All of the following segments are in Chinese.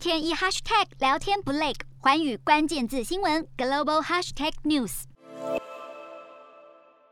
天一 hashtag 聊天不累，环宇关键字新闻 global hashtag news。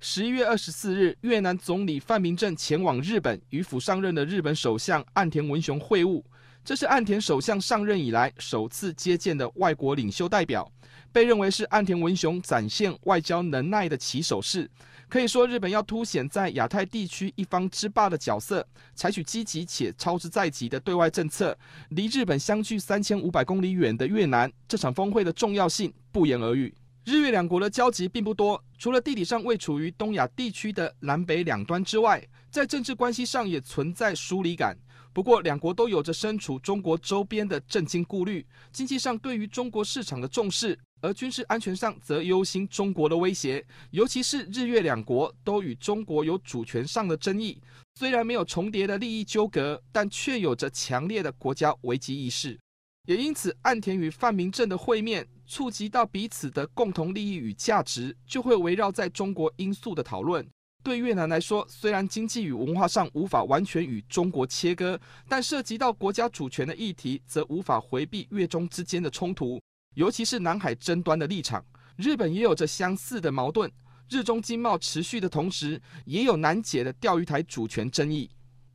十一月二十四日，越南总理范明正前往日本，与府上任的日本首相岸田文雄会晤。这是岸田首相上任以来首次接见的外国领袖代表，被认为是岸田文雄展现外交能耐的起手式。可以说，日本要凸显在亚太地区一方之霸的角色，采取积极且操之在即的对外政策。离日本相距三千五百公里远的越南，这场峰会的重要性不言而喻。日越两国的交集并不多，除了地理上位处于东亚地区的南北两端之外，在政治关系上也存在疏离感。不过，两国都有着身处中国周边的政经顾虑，经济上对于中国市场的重视，而军事安全上则忧心中国的威胁。尤其是日越两国都与中国有主权上的争议，虽然没有重叠的利益纠葛，但却有着强烈的国家危机意识。也因此，岸田与范明正的会面，触及到彼此的共同利益与价值，就会围绕在中国因素的讨论。对越南来说，虽然经济与文化上无法完全与中国切割，但涉及到国家主权的议题，则无法回避越中之间的冲突，尤其是南海争端的立场。日本也有着相似的矛盾，日中经贸持续的同时，也有难解的钓鱼台主权争议。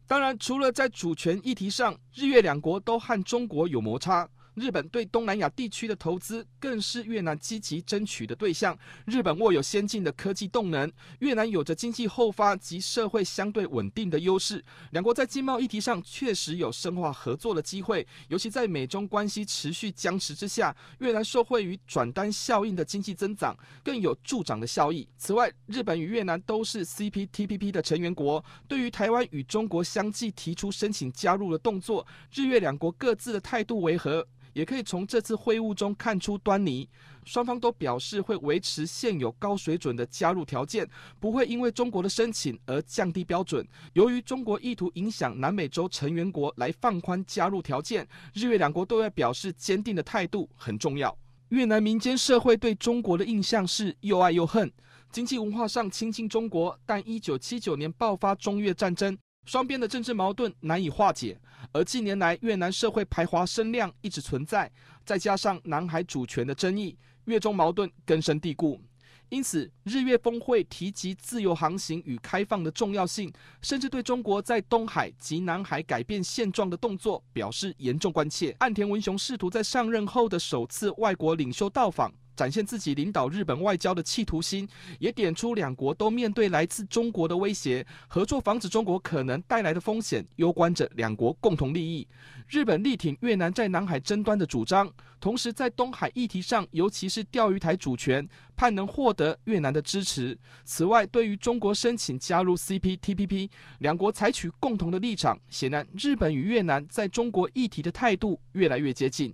当然，除了在主权议题上，日越两国都和中国有摩擦。日本对东南亚地区的投资更是越南积极争取的对象。日本握有先进的科技动能，越南有着经济后发及社会相对稳定的优势。两国在经贸议题上确实有深化合作的机会，尤其在美中关系持续僵持之下，越南受惠于转单效应的经济增长，更有助长的效益。此外，日本与越南都是 CPTPP 的成员国，对于台湾与中国相继提出申请加入的动作，日越两国各自的态度为何？也可以从这次会晤中看出端倪，双方都表示会维持现有高水准的加入条件，不会因为中国的申请而降低标准。由于中国意图影响南美洲成员国来放宽加入条件，日越两国对外表示坚定的态度很重要。越南民间社会对中国的印象是又爱又恨，经济文化上亲近中国，但一九七九年爆发中越战争。双边的政治矛盾难以化解，而近年来越南社会排华声量一直存在，再加上南海主权的争议，越中矛盾根深蒂固。因此，日越峰会提及自由航行与开放的重要性，甚至对中国在东海及南海改变现状的动作表示严重关切。岸田文雄试图在上任后的首次外国领袖到访。展现自己领导日本外交的企图心，也点出两国都面对来自中国的威胁，合作防止中国可能带来的风险，攸关着两国共同利益。日本力挺越南在南海争端的主张，同时在东海议题上，尤其是钓鱼台主权，盼能获得越南的支持。此外，对于中国申请加入 CPTPP，两国采取共同的立场。显然，日本与越南在中国议题的态度越来越接近。